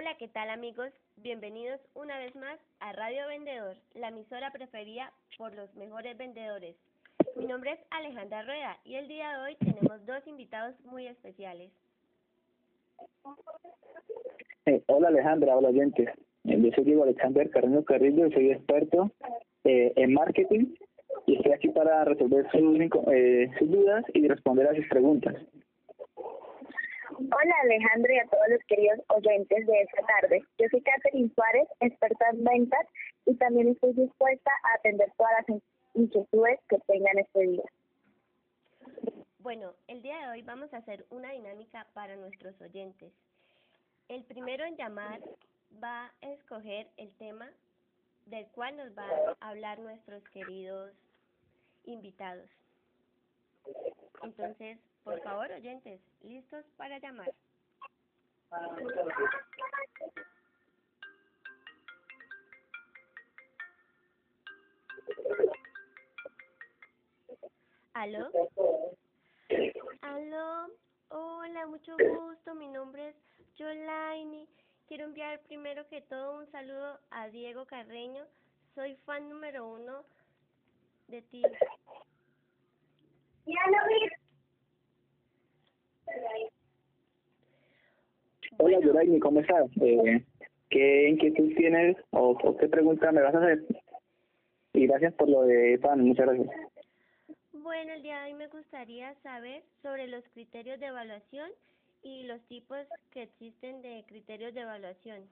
Hola, ¿qué tal amigos? Bienvenidos una vez más a Radio Vendedor, la emisora preferida por los mejores vendedores. Mi nombre es Alejandra Rueda y el día de hoy tenemos dos invitados muy especiales. Eh, hola Alejandra, hola oyentes. Eh, yo soy Diego Alexander Carreño Carrillo y soy experto eh, en marketing y estoy aquí para resolver sus, eh, sus dudas y responder a sus preguntas. Hola Alejandro y a todos los queridos oyentes de esta tarde. Yo soy Catherine Suárez, experta en ventas y también estoy dispuesta a atender todas las inquietudes que tengan este día. Bueno, el día de hoy vamos a hacer una dinámica para nuestros oyentes. El primero en llamar va a escoger el tema del cual nos van a hablar nuestros queridos invitados. Entonces, por favor, oyentes, listos para llamar. ¿Aló? ¿Aló? Hola, mucho gusto. Mi nombre es Jolaine. Quiero enviar primero que todo un saludo a Diego Carreño. Soy fan número uno de ti. Hola, Yoraini, ¿cómo estás? Eh, ¿Qué inquietud tienes o, qué pregunta me vas a hacer? Y gracias por lo de fan, muchas gracias. Bueno, el día de hoy me gustaría saber sobre los criterios de evaluación y los tipos que existen de criterios de evaluación.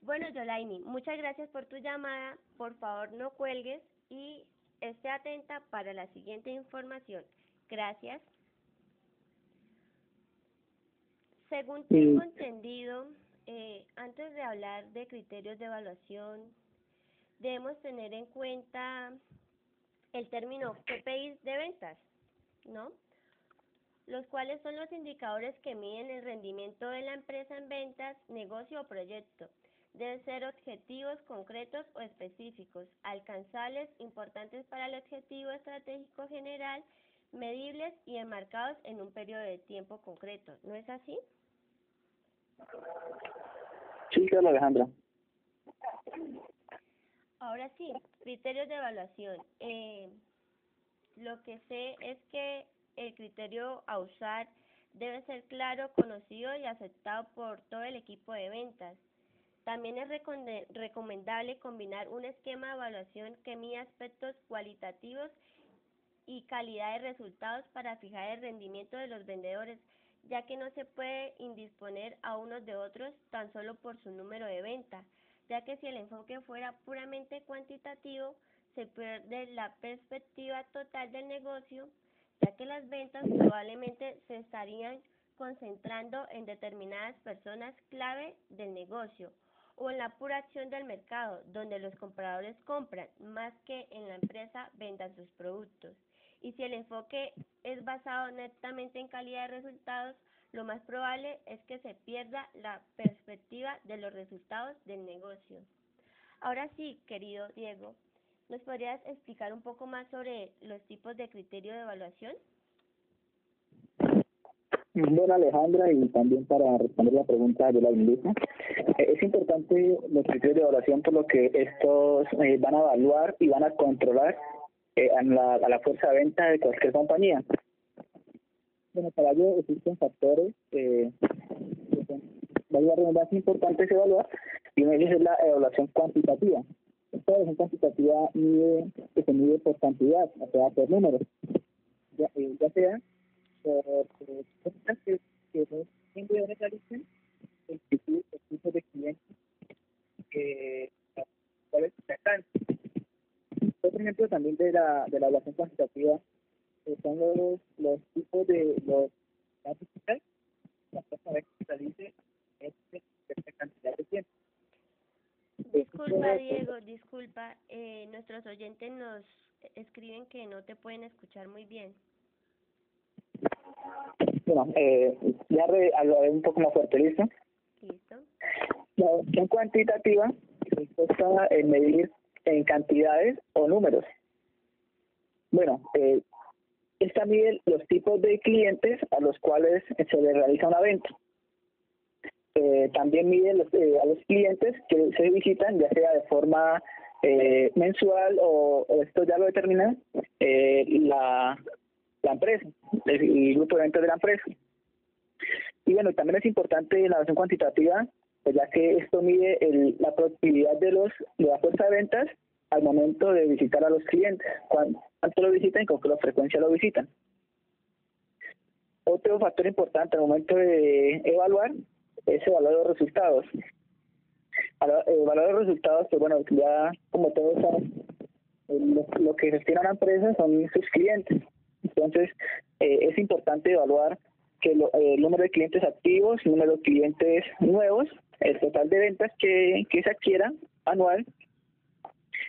Bueno, Yolaini, muchas gracias por tu llamada. Por favor, no cuelgues y esté atenta para la siguiente información. Gracias. Según tengo entendido, eh, antes de hablar de criterios de evaluación, debemos tener en cuenta el término KPIs de ventas, ¿no? Los cuales son los indicadores que miden el rendimiento de la empresa en ventas, negocio o proyecto. Deben ser objetivos concretos o específicos, alcanzables, importantes para el objetivo estratégico general, medibles y enmarcados en un periodo de tiempo concreto. ¿No es así? Sí, claro, Alejandra. Ahora sí, criterios de evaluación. Eh, lo que sé es que el criterio a usar debe ser claro, conocido y aceptado por todo el equipo de ventas. También es recomendable combinar un esquema de evaluación que mide aspectos cualitativos y calidad de resultados para fijar el rendimiento de los vendedores ya que no se puede indisponer a unos de otros tan solo por su número de venta, ya que si el enfoque fuera puramente cuantitativo, se pierde la perspectiva total del negocio, ya que las ventas probablemente se estarían concentrando en determinadas personas clave del negocio o en la pura acción del mercado, donde los compradores compran más que en la empresa vendan sus productos. Y si el enfoque es basado netamente en calidad de resultados, lo más probable es que se pierda la perspectiva de los resultados del negocio. Ahora sí, querido Diego, ¿nos podrías explicar un poco más sobre los tipos de criterio de evaluación? Bueno, Alejandra, y también para responder la pregunta de la eh, es importante los criterios de evaluación por lo que estos eh, van a evaluar y van a controlar eh, a, la, a la fuerza de venta de cualquier compañía. Bueno, para ello existen factores eh, que son, redundancia, importantes evaluar, y uno es la evaluación cuantitativa. Esta evaluación cuantitativa mide, que se mide por cantidad, o sea, por números, ya, eh, ya sea por cosas que, que los vendedores realicen, el tipo, el tipo de clientes que cuáles están. Ejemplo también de la, de la evaluación cuantitativa eh, son los, los tipos de los datos la que realice esta cantidad de tiempo. Disculpa, Diego, disculpa. Eh, nuestros oyentes nos escriben que no te pueden escuchar muy bien. Bueno, eh, ya hablaré un poco más fuerte, ¿listo? Listo. La evaluación cuantitativa está en medir en cantidades o números. Bueno, eh, esta mide los tipos de clientes a los cuales se le realiza una venta. eh, también mide los, eh, a los clientes que se visitan, ya sea de forma eh, mensual o, esto ya lo determina la, la empresa, el, grupo de ventas de la empresa. Y bueno, también es importante la evaluación cuantitativa, ya que esto mide el, la productividad de los de la fuerza de ventas al momento de visitar a los clientes, cuánto lo visitan y con qué frecuencia lo visitan. Otro factor importante al momento de evaluar es evaluar los resultados. Evaluar los resultados, pues bueno, ya como todos saben, lo, lo que gestiona la empresa son sus clientes. Entonces, eh, es importante evaluar que lo, el número de clientes activos, el número de clientes nuevos, el total de ventas que, que se adquiera anual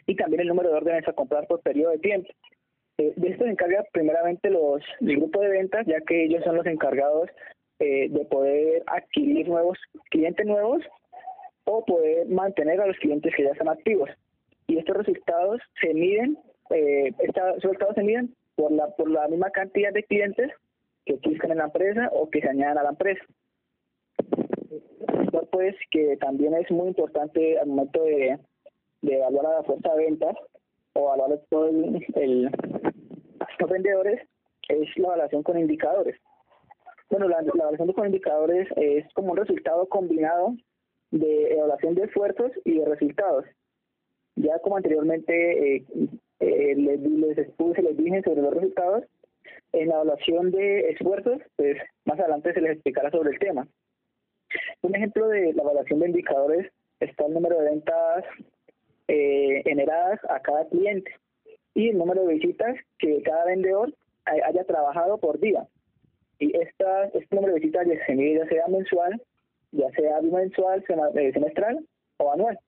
y también el número de órdenes a comprar por periodo de tiempo. Eh, de esto se encarga primeramente los el grupo de ventas, ya que ellos son los encargados eh, de poder adquirir nuevos clientes nuevos o poder mantener a los clientes que ya están activos. Y estos resultados se miden, eh, estos resultados se miden por la por la misma cantidad de clientes que existan en la empresa o que se añadan a la empresa. Pues que también es muy importante al momento de de evaluar a la fuerza de ventas o evaluar todo el, los vendedores es la evaluación con indicadores. Bueno, la, evaluación con indicadores es como un resultado combinado de evaluación de esfuerzos y de resultados. Ya como anteriormente eh, eh, les, les expuse, les dije sobre los resultados, en la evaluación de esfuerzos, pues más adelante se les explicará sobre el tema. Un ejemplo de la evaluación de indicadores está el número de ventas eh, generadas a cada cliente y el número de visitas que cada vendedor haya trabajado por día. Y esta, este número de visitas se mide ya sea mensual, ya sea bimensual, eh, semestral o anual.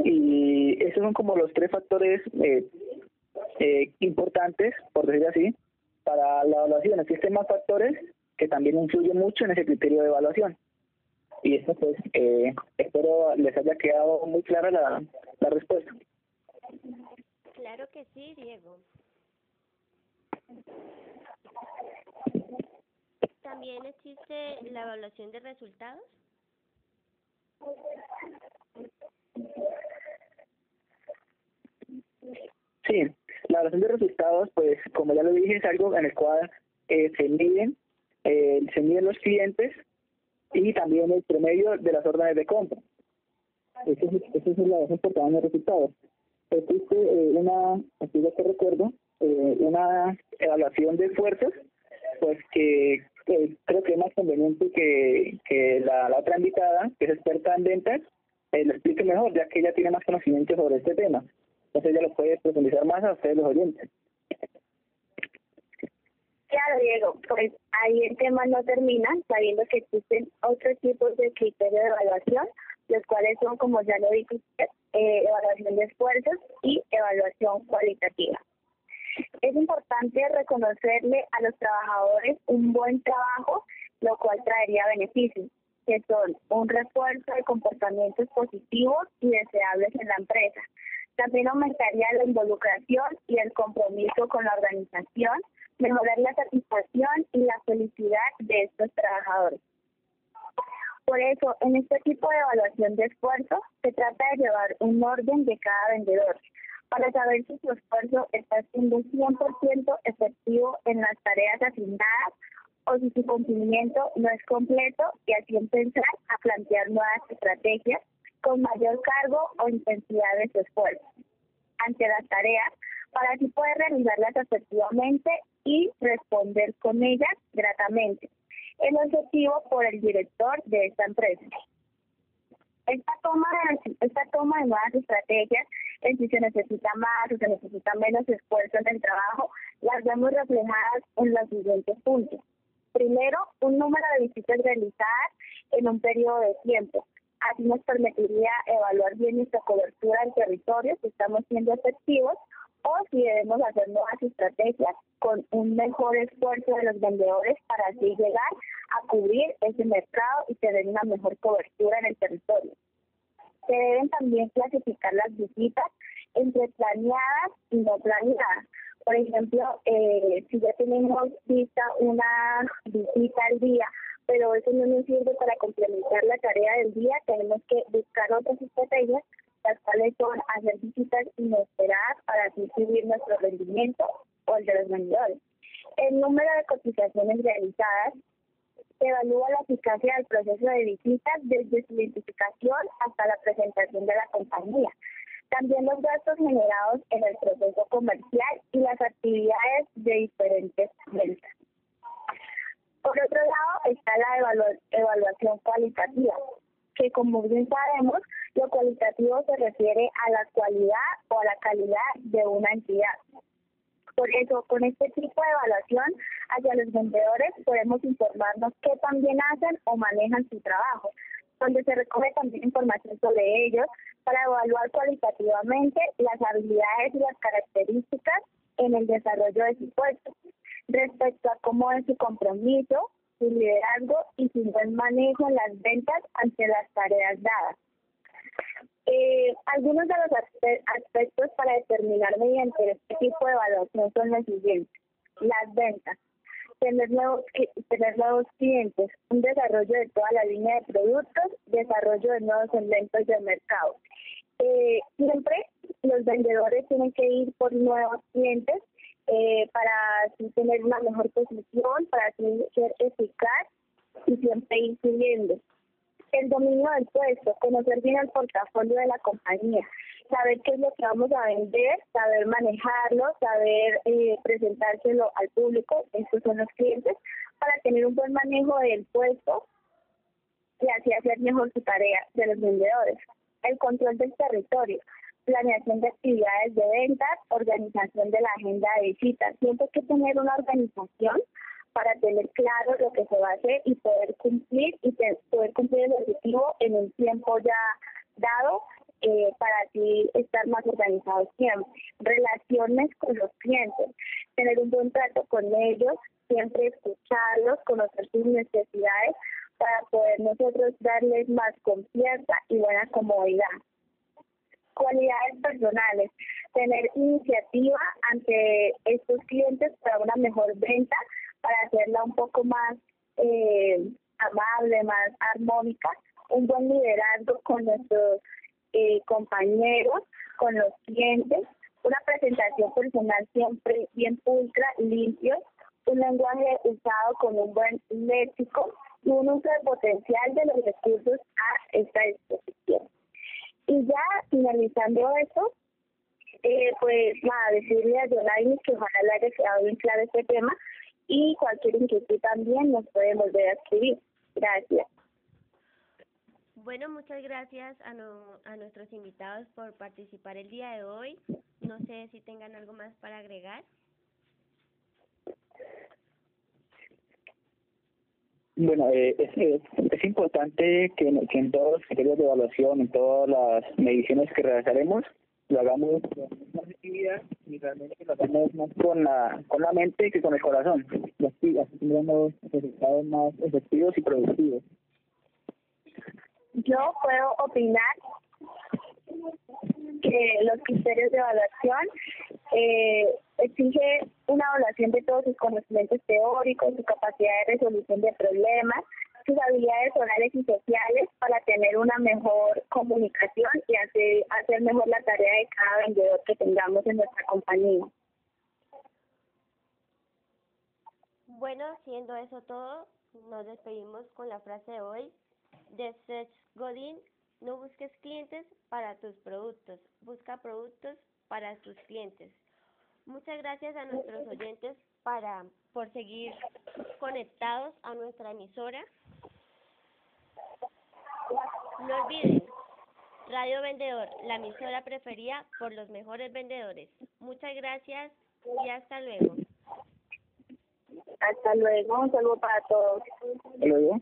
Y esos son como los tres factores eh, eh, importantes, por decir así, para la evaluación. Existen más factores que también influyen mucho en ese criterio de evaluación. Y esto pues eh, espero les haya quedado muy clara la, la respuesta. Claro que sí, Diego. ¿También existe la evaluación de resultados? Sí, la evaluación de resultados, pues como ya lo dije, es algo en el cual eh, se miden eh, se miden los clientes y también el promedio de las órdenes de compra. Esa es, esa es la base en los resultados. Existe eh, una, aquí ya que recuerdo, eh, una evaluación de esfuerzos, pues que creo que es más conveniente que, que la, la, otra invitada, que es experta en ventas, eh, lo explique mejor, ya que ella tiene más conocimiento sobre este tema. Entonces ella lo puede profundizar más a ustedes los oyentes. Claro, Diego, pues ahí el tema no termina, sabiendo que existen otros tipos de criterios de evaluación, los cuales son, como ya lo dije eh, evaluación de esfuerzos y evaluación cualitativa. Es importante reconocerle a los trabajadores un buen trabajo, lo cual traería beneficios, que son un refuerzo de comportamientos positivos y deseables en la empresa. También aumentaría la involucración y el compromiso con la organización, mejorar la satisfacción y la felicidad de estos trabajadores. Por eso, en este tipo de evaluación de esfuerzo, se trata de llevar un orden de cada vendedor para saber si su esfuerzo está siendo 100% efectivo en las tareas asignadas o si su cumplimiento no es completo y así empezar a plantear nuevas estrategias con mayor cargo o intensidad de su esfuerzo ante las tareas para así poder realizarlas efectivamente y responder con ellas gratamente. El objetivo por el director de esta empresa. Esta toma, esta toma de nuevas estrategias, en si se necesita más o se necesita menos esfuerzo en el trabajo, las vemos reflejadas en los siguientes puntos. Primero, un número de visitas realizadas en un periodo de tiempo. Así nos permitiría evaluar bien nuestra cobertura del territorio, si estamos siendo efectivos o si debemos hacer nuevas estrategias con un mejor esfuerzo de los vendedores para así llegar a cubrir ese mercado y tener una mejor cobertura en el territorio. Se deben también clasificar las visitas entre planeadas y no planeadas. Por ejemplo, eh, si ya tenemos vista una visita al día pero eso no nos sirve para complementar la tarea del día, tenemos que buscar otras estrategias, las cuales son hacer visitas inesperadas para así subir nuestro rendimiento o el de los vendedores. El número de cotizaciones realizadas evalúa la eficacia del proceso de visitas desde su identificación hasta la presentación de la compañía. También los gastos generados en el proceso comercial y las actividades de diferentes ventas. Por otro lado está la evaluación cualitativa, que como bien sabemos, lo cualitativo se refiere a la cualidad o a la calidad de una entidad. Por eso, con este tipo de evaluación hacia los vendedores podemos informarnos qué también hacen o manejan su trabajo, donde se recoge también información sobre ellos para evaluar cualitativamente las habilidades y las características en el desarrollo de su puesto, respecto a cómo es su compromiso, su liderazgo y su buen manejo en las ventas ante las tareas dadas. Eh, algunos de los aspectos para determinar mediante este tipo de evaluación son los siguientes. Las ventas, tener nuevos, tener nuevos clientes, un desarrollo de toda la línea de productos, desarrollo de nuevos elementos de mercado. Eh, siempre los vendedores tienen que ir por nuevos clientes eh, para así tener una mejor posición, para así ser eficaz y siempre ir subiendo el dominio del puesto, conocer bien el portafolio de la compañía, saber qué es lo que vamos a vender, saber manejarlo, saber eh, presentárselo al público, estos son los clientes, para tener un buen manejo del puesto y así hacer mejor su tarea de los vendedores. El control del territorio, planeación de actividades de ventas, organización de la agenda de visitas. Siempre hay que tener una organización para tener claro lo que se va a hacer y poder cumplir y poder cumplir el objetivo en un tiempo ya dado eh, para así estar más organizados siempre. Relaciones con los clientes, tener un buen trato con ellos, siempre escucharlos, conocer sus necesidades para poder nosotros darles más confianza y buena comodidad. Cualidades personales, tener iniciativa ante estos clientes para una mejor venta, para hacerla un poco más eh, amable, más armónica, un buen liderazgo con nuestros eh, compañeros, con los clientes, una presentación personal siempre bien pulcra, limpio, un lenguaje usado con un buen léxico y un uso potencial de los recursos a esta disposición. Y ya finalizando eso, eh, pues nada, decirle a Yolaini que ojalá le haya quedado bien claro este tema y cualquier inquietud también nos puede volver a escribir. Gracias. Bueno, muchas gracias a, a nuestros invitados por participar el día de hoy. No sé si tengan algo más para agregar. Bueno, eh, es, es, importante que, que en todos los criterios de evaluación, en todas las mediciones que realizaremos, lo hagamos con más actividad y realmente lo hagamos más con la, con la mente que con el corazón. Y así, así tendremos resultados más efectivos y productivos. Yo puedo opinar que los criterios de evaluación eh, exige una evaluación de todos sus conocimientos teóricos, su capacidad de resolución de problemas, sus habilidades orales y sociales para tener una mejor comunicación hacer, hacer mejor la tarea de cada vendedor que tengamos en nuestra compañía. Bueno, siendo eso todo, nos despedimos con la frase de hoy de Seth Godin, no busques clientes para tus productos, busca productos para tus clientes. Muchas gracias a nuestros oyentes para por seguir conectados a nuestra emisora. No olviden, Radio Vendedor, la emisora preferida por los mejores vendedores. Muchas gracias y hasta luego. Hasta luego, un saludo para todos. Hasta luego.